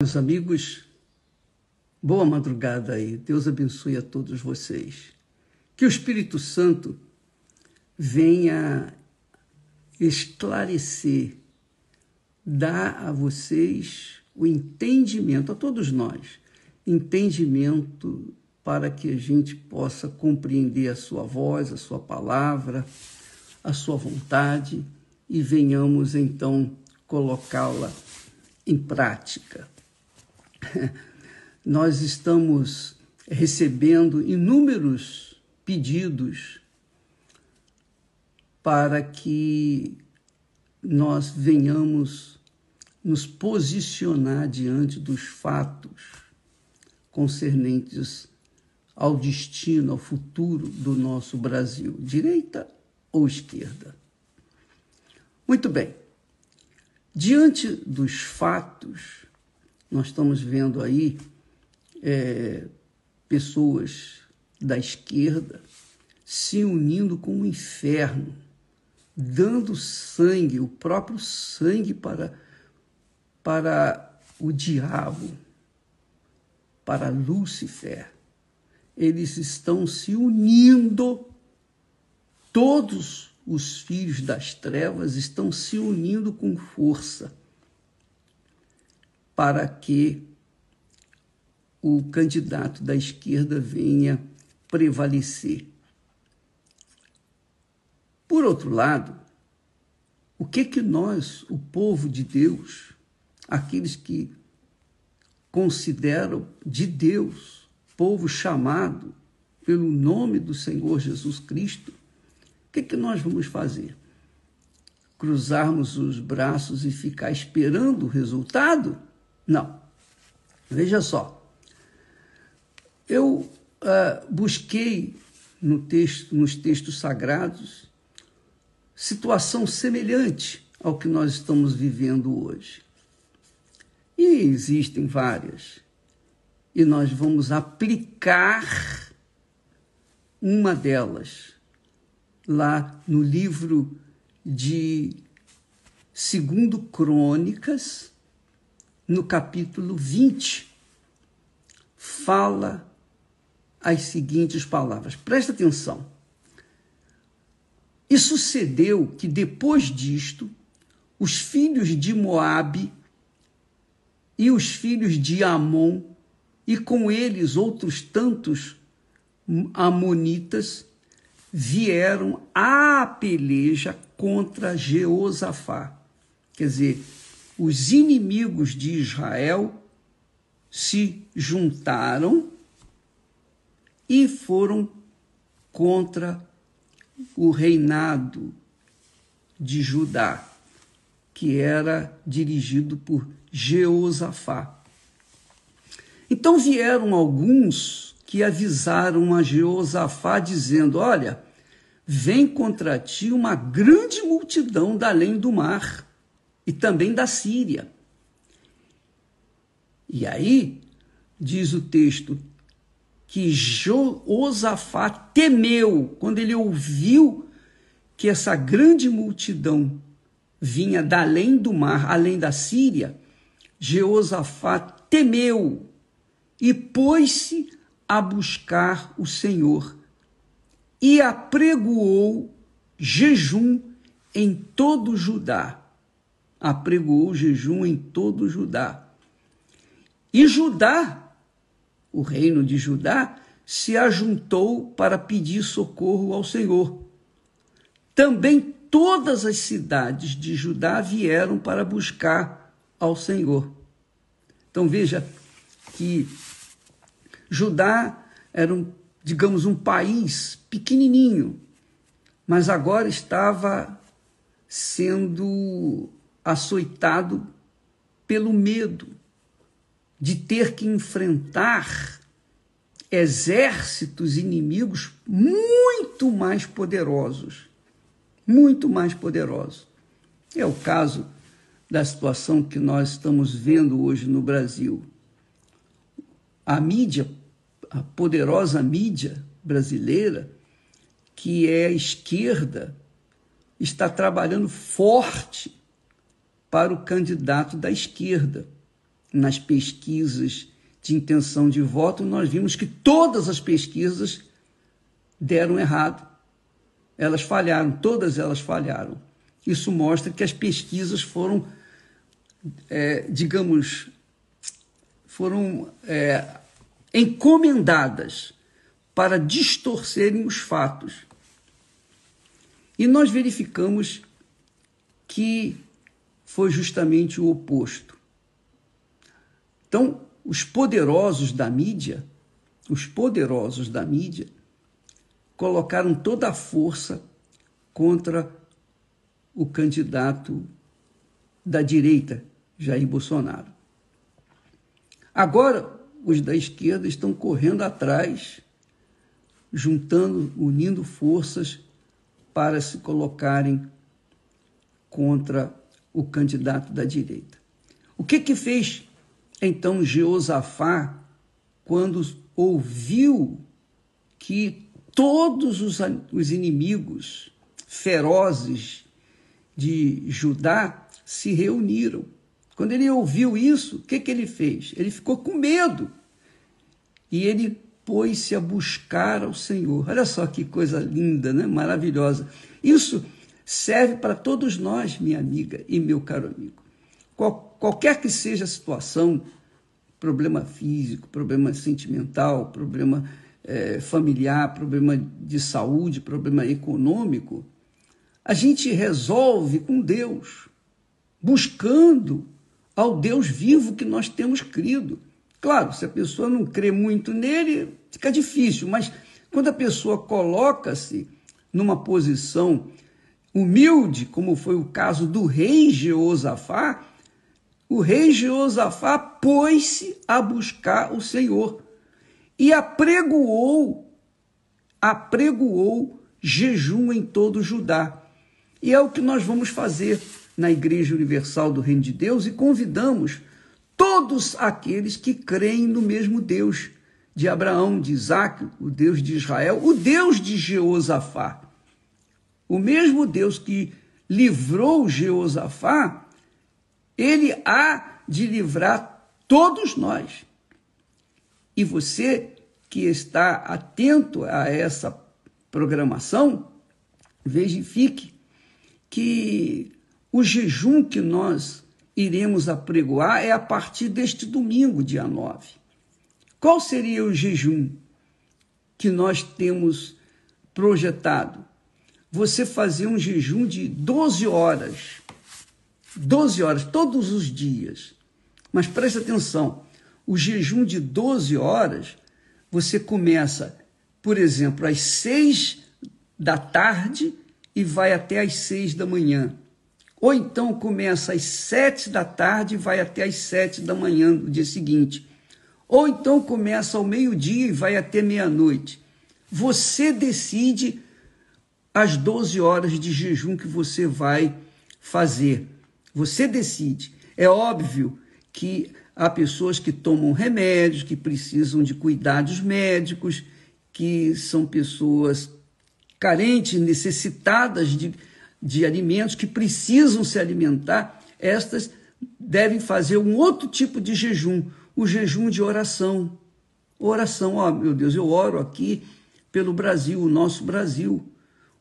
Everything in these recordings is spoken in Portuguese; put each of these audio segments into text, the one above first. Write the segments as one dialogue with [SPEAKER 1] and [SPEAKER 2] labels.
[SPEAKER 1] Meus amigos, boa madrugada aí. Deus abençoe a todos vocês. Que o Espírito Santo venha esclarecer, dar a vocês o entendimento, a todos nós, entendimento para que a gente possa compreender a sua voz, a sua palavra, a sua vontade e venhamos então colocá-la em prática. nós estamos recebendo inúmeros pedidos para que nós venhamos nos posicionar diante dos fatos concernentes ao destino, ao futuro do nosso Brasil, direita ou esquerda. Muito bem. Diante dos fatos nós estamos vendo aí é, pessoas da esquerda se unindo com o inferno, dando sangue, o próprio sangue para, para o diabo, para Lúcifer. Eles estão se unindo, todos os filhos das trevas estão se unindo com força para que o candidato da esquerda venha prevalecer. Por outro lado, o que que nós, o povo de Deus, aqueles que consideram de Deus, povo chamado pelo nome do Senhor Jesus Cristo, o que que nós vamos fazer? Cruzarmos os braços e ficar esperando o resultado? Não. Veja só. Eu uh, busquei no texto, nos textos sagrados situação semelhante ao que nós estamos vivendo hoje. E existem várias. E nós vamos aplicar uma delas lá no livro de Segundo Crônicas, no capítulo 20, fala as seguintes palavras. Presta atenção. E sucedeu que depois disto, os filhos de Moabe e os filhos de Amon, e com eles outros tantos amonitas, vieram à peleja contra Jeosafá. Quer dizer, os inimigos de Israel se juntaram e foram contra o reinado de Judá, que era dirigido por Jeosafá. Então vieram alguns que avisaram a Jeosafá, dizendo: Olha, vem contra ti uma grande multidão da além do mar e também da Síria. E aí, diz o texto, que Josafá temeu quando ele ouviu que essa grande multidão vinha da além do mar, além da Síria, Jeosafá temeu e pôs-se a buscar o Senhor e apregoou jejum em todo Judá apregoou jejum em todo Judá. E Judá, o reino de Judá, se ajuntou para pedir socorro ao Senhor. Também todas as cidades de Judá vieram para buscar ao Senhor. Então veja que Judá era um, digamos, um país pequenininho, mas agora estava sendo açoitado pelo medo de ter que enfrentar exércitos inimigos muito mais poderosos. Muito mais poderosos. É o caso da situação que nós estamos vendo hoje no Brasil. A mídia, a poderosa mídia brasileira, que é a esquerda, está trabalhando forte para o candidato da esquerda. nas pesquisas de intenção de voto, nós vimos que todas as pesquisas deram errado. Elas falharam, todas elas falharam. Isso mostra que as pesquisas foram, é, digamos, foram é, encomendadas para distorcerem os fatos. E nós verificamos que foi justamente o oposto. Então, os poderosos da mídia, os poderosos da mídia, colocaram toda a força contra o candidato da direita, Jair Bolsonaro. Agora, os da esquerda estão correndo atrás, juntando, unindo forças para se colocarem contra o candidato da direita. O que que fez então Jeosafá quando ouviu que todos os, os inimigos ferozes de Judá se reuniram? Quando ele ouviu isso, o que, que ele fez? Ele ficou com medo e ele pôs-se a buscar ao Senhor. Olha só que coisa linda, né? maravilhosa. Isso serve para todos nós, minha amiga e meu caro amigo. Qual, qualquer que seja a situação, problema físico, problema sentimental, problema é, familiar, problema de saúde, problema econômico, a gente resolve com Deus, buscando ao Deus vivo que nós temos crido. Claro, se a pessoa não crê muito nele, fica difícil, mas quando a pessoa coloca-se numa posição humilde, como foi o caso do rei Jeosafá, o rei Jeosafá pôs-se a buscar o Senhor e apregoou, apregoou jejum em todo Judá. E é o que nós vamos fazer na Igreja Universal do Reino de Deus e convidamos todos aqueles que creem no mesmo Deus de Abraão, de Isaac, o Deus de Israel, o Deus de Jeosafá. O mesmo Deus que livrou Jeosafá, ele há de livrar todos nós. E você que está atento a essa programação, verifique que o jejum que nós iremos apregoar é a partir deste domingo, dia 9. Qual seria o jejum que nós temos projetado? Você fazer um jejum de 12 horas. 12 horas, todos os dias. Mas preste atenção: o jejum de 12 horas, você começa, por exemplo, às 6 da tarde e vai até às 6 da manhã. Ou então começa às 7 da tarde e vai até às 7 da manhã do dia seguinte. Ou então começa ao meio-dia e vai até meia-noite. Você decide as 12 horas de jejum que você vai fazer. Você decide. É óbvio que há pessoas que tomam remédios, que precisam de cuidados médicos, que são pessoas carentes, necessitadas de, de alimentos, que precisam se alimentar. Estas devem fazer um outro tipo de jejum, o jejum de oração. Oração, ó, meu Deus, eu oro aqui pelo Brasil, o nosso Brasil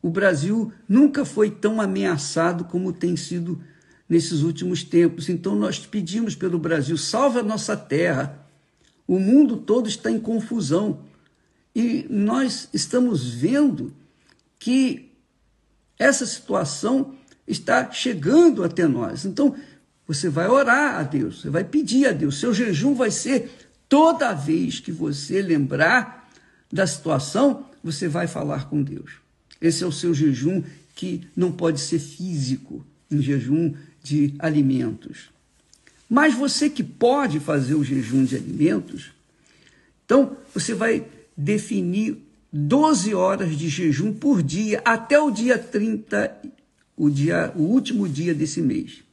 [SPEAKER 1] o Brasil nunca foi tão ameaçado como tem sido nesses últimos tempos. Então nós pedimos pelo Brasil, salve a nossa terra. O mundo todo está em confusão. E nós estamos vendo que essa situação está chegando até nós. Então, você vai orar a Deus, você vai pedir a Deus. Seu jejum vai ser toda vez que você lembrar da situação, você vai falar com Deus. Esse é o seu jejum que não pode ser físico, um jejum de alimentos. Mas você que pode fazer o jejum de alimentos, então você vai definir 12 horas de jejum por dia até o dia 30, o, dia, o último dia desse mês,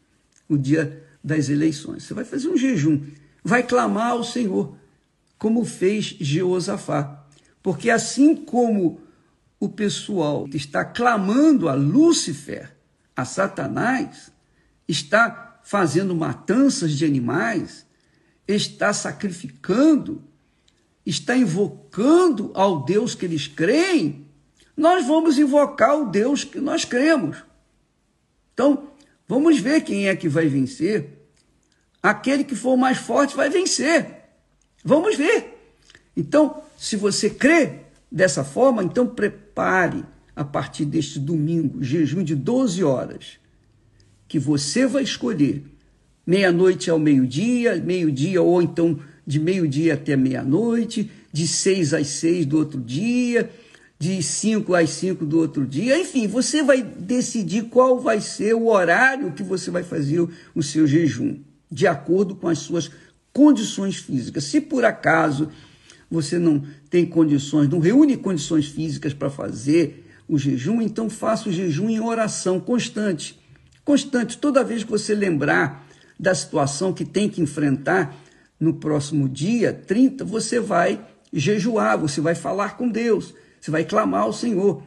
[SPEAKER 1] o dia das eleições. Você vai fazer um jejum, vai clamar ao Senhor, como fez Jeosafá. Porque assim como o pessoal está clamando a Lúcifer, a Satanás, está fazendo matanças de animais, está sacrificando, está invocando ao Deus que eles creem, nós vamos invocar o Deus que nós cremos. Então, vamos ver quem é que vai vencer. Aquele que for mais forte vai vencer. Vamos ver. Então, se você crê dessa forma, então prepare a partir deste domingo, jejum de 12 horas, que você vai escolher meia-noite ao meio-dia, meio-dia ou então de meio-dia até meia-noite, de seis às seis do outro dia, de cinco às cinco do outro dia. Enfim, você vai decidir qual vai ser o horário que você vai fazer o seu jejum, de acordo com as suas condições físicas. Se por acaso você não tem condições, não reúne condições físicas para fazer o jejum, então faça o jejum em oração constante. Constante, toda vez que você lembrar da situação que tem que enfrentar no próximo dia 30, você vai jejuar, você vai falar com Deus, você vai clamar ao Senhor.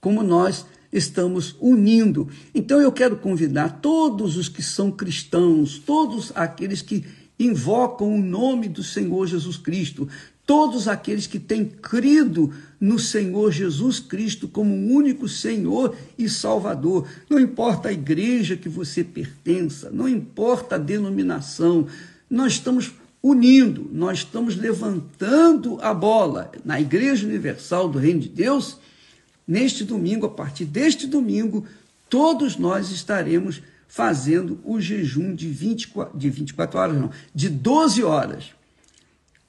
[SPEAKER 1] Como nós estamos unindo. Então eu quero convidar todos os que são cristãos, todos aqueles que invocam o nome do Senhor Jesus Cristo, todos aqueles que têm crido no Senhor Jesus Cristo como único Senhor e Salvador. Não importa a igreja que você pertença, não importa a denominação, nós estamos unindo, nós estamos levantando a bola na Igreja Universal do Reino de Deus. Neste domingo, a partir deste domingo, todos nós estaremos fazendo o jejum de 24, de 24 horas, não, de 12 horas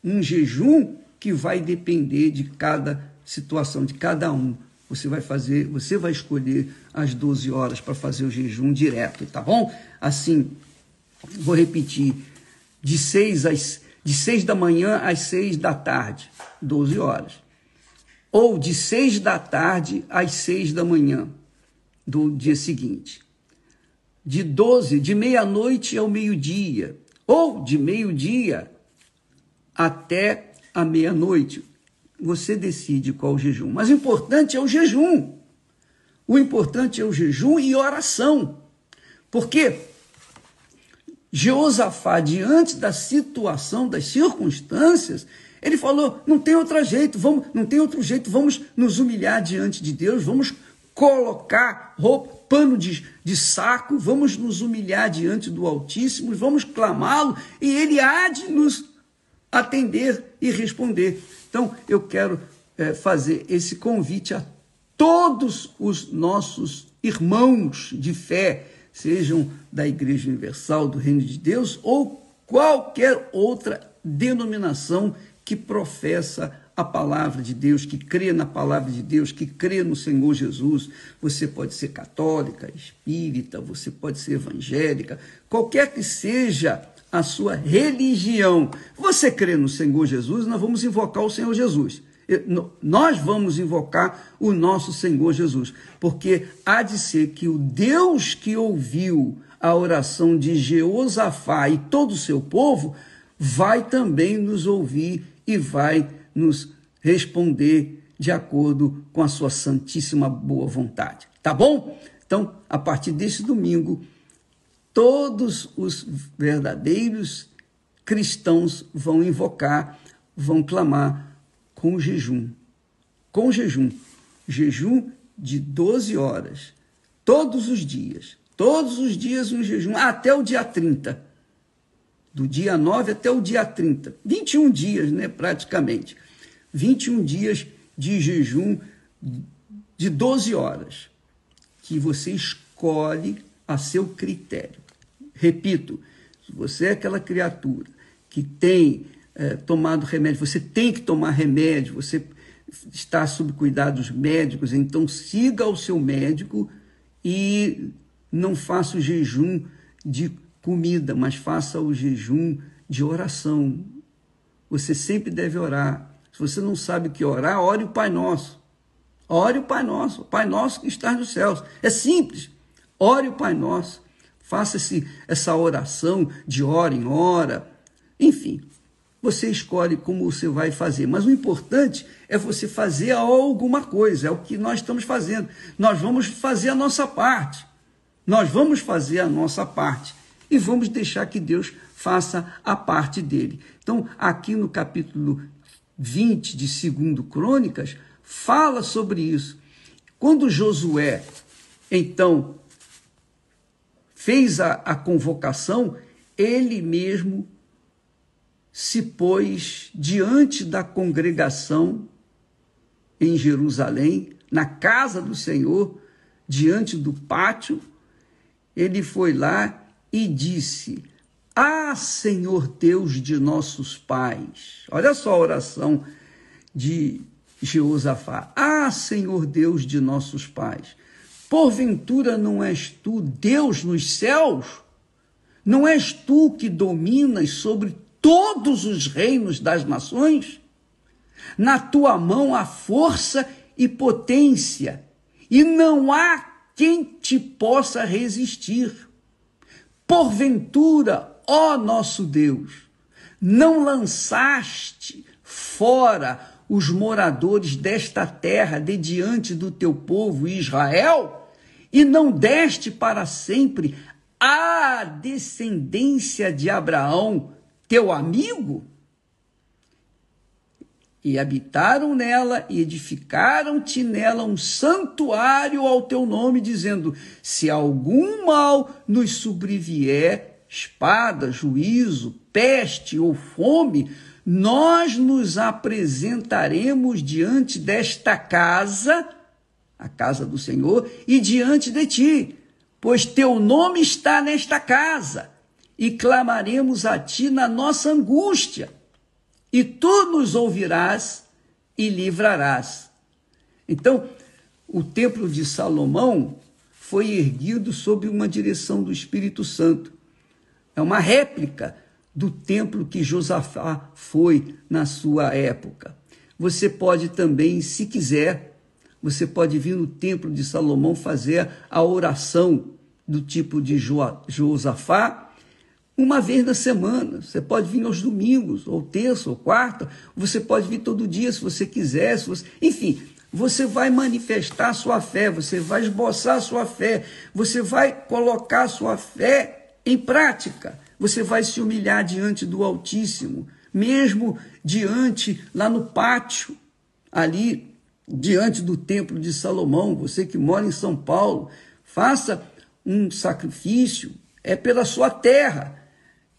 [SPEAKER 1] um jejum que vai depender de cada situação, de cada um. Você vai fazer, você vai escolher as 12 horas para fazer o jejum direto, tá bom? Assim, vou repetir, de 6 às de 6 da manhã às 6 da tarde, 12 horas. Ou de 6 da tarde às 6 da manhã do dia seguinte. De 12, de meia-noite ao meio-dia, ou de meio-dia até a meia-noite. Você decide qual jejum. Mas o importante é o jejum. O importante é o jejum e oração. Porque Jeosafá, diante da situação, das circunstâncias, ele falou: não tem outro jeito, vamos, não tem outro jeito, vamos nos humilhar diante de Deus, vamos colocar roupa, pano de, de saco, vamos nos humilhar diante do Altíssimo, vamos clamá-lo, e ele há de nos atender e responder. Então, eu quero é, fazer esse convite a todos os nossos irmãos de fé, sejam da Igreja Universal do Reino de Deus ou qualquer outra denominação que professa a palavra de Deus, que crê na palavra de Deus, que crê no Senhor Jesus. Você pode ser católica, espírita, você pode ser evangélica, qualquer que seja a sua religião. Você crê no Senhor Jesus, nós vamos invocar o Senhor Jesus. Nós vamos invocar o nosso Senhor Jesus, porque há de ser que o Deus que ouviu a oração de Jeosafá e todo o seu povo vai também nos ouvir e vai nos responder de acordo com a sua santíssima boa vontade. Tá bom? Então, a partir desse domingo, todos os verdadeiros cristãos vão invocar, vão clamar com jejum. Com jejum. Jejum de 12 horas. Todos os dias. Todos os dias um jejum, até o dia 30. Do dia 9 até o dia 30. 21 dias, né, praticamente. 21 dias de jejum de 12 horas. Que você escolhe a seu critério. Repito, se você é aquela criatura que tem é, tomado remédio, você tem que tomar remédio, você está sob cuidados médicos, então siga o seu médico e não faça o jejum de comida, mas faça o jejum de oração. Você sempre deve orar. Se você não sabe o que orar, ore o Pai Nosso. Ore o Pai Nosso, o Pai Nosso que está nos céus. É simples. Ore o Pai Nosso. Faça esse, essa oração de hora em hora. Enfim, você escolhe como você vai fazer. Mas o importante é você fazer alguma coisa. É o que nós estamos fazendo. Nós vamos fazer a nossa parte. Nós vamos fazer a nossa parte. E vamos deixar que Deus faça a parte dele. Então, aqui no capítulo 20 de 2 Crônicas, fala sobre isso. Quando Josué, então, fez a, a convocação, ele mesmo se pôs diante da congregação em Jerusalém, na casa do Senhor, diante do pátio, ele foi lá e disse: Ah, Senhor Deus de nossos pais. Olha só a oração de Jeosafá. Ah, Senhor Deus de nossos pais. Porventura não és tu Deus nos céus? Não és tu que dominas sobre todos os reinos das nações? Na tua mão há força e potência, e não há quem te possa resistir. Porventura, ó nosso Deus, não lançaste fora os moradores desta terra de diante do teu povo Israel, e não deste para sempre a descendência de Abraão, teu amigo? E habitaram nela e edificaram-te nela um santuário ao teu nome, dizendo: Se algum mal nos sobrevier, espada, juízo, peste ou fome, nós nos apresentaremos diante desta casa, a casa do Senhor, e diante de ti, pois teu nome está nesta casa, e clamaremos a ti na nossa angústia e tu nos ouvirás e livrarás. Então, o templo de Salomão foi erguido sob uma direção do Espírito Santo. É uma réplica do templo que Josafá foi na sua época. Você pode também, se quiser, você pode vir no templo de Salomão fazer a oração do tipo de Josafá uma vez na semana. Você pode vir aos domingos, ou terça, ou quarta. Você pode vir todo dia, se você quiser. Se você... Enfim, você vai manifestar sua fé, você vai esboçar sua fé, você vai colocar sua fé em prática. Você vai se humilhar diante do Altíssimo, mesmo diante, lá no pátio, ali, diante do Templo de Salomão. Você que mora em São Paulo, faça um sacrifício, é pela sua terra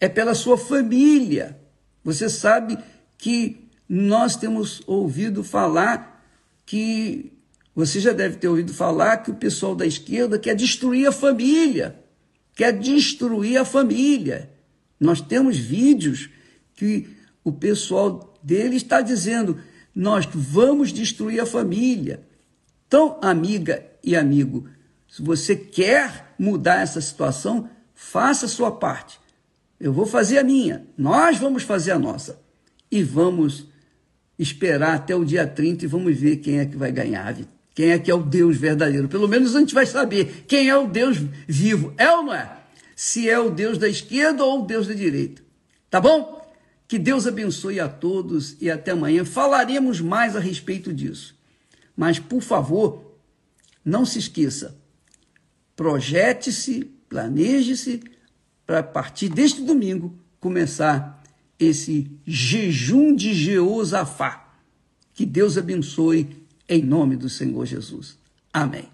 [SPEAKER 1] é pela sua família. Você sabe que nós temos ouvido falar que você já deve ter ouvido falar que o pessoal da esquerda quer destruir a família, quer destruir a família. Nós temos vídeos que o pessoal dele está dizendo: nós vamos destruir a família. Então, amiga e amigo, se você quer mudar essa situação, faça a sua parte. Eu vou fazer a minha, nós vamos fazer a nossa. E vamos esperar até o dia 30 e vamos ver quem é que vai ganhar, quem é que é o Deus verdadeiro. Pelo menos a gente vai saber quem é o Deus vivo. É ou não é? Se é o Deus da esquerda ou o Deus da direita. Tá bom? Que Deus abençoe a todos e até amanhã. Falaremos mais a respeito disso. Mas, por favor, não se esqueça. Projete-se, planeje-se para partir deste domingo começar esse jejum de Jeosafá. Que Deus abençoe em nome do Senhor Jesus. Amém.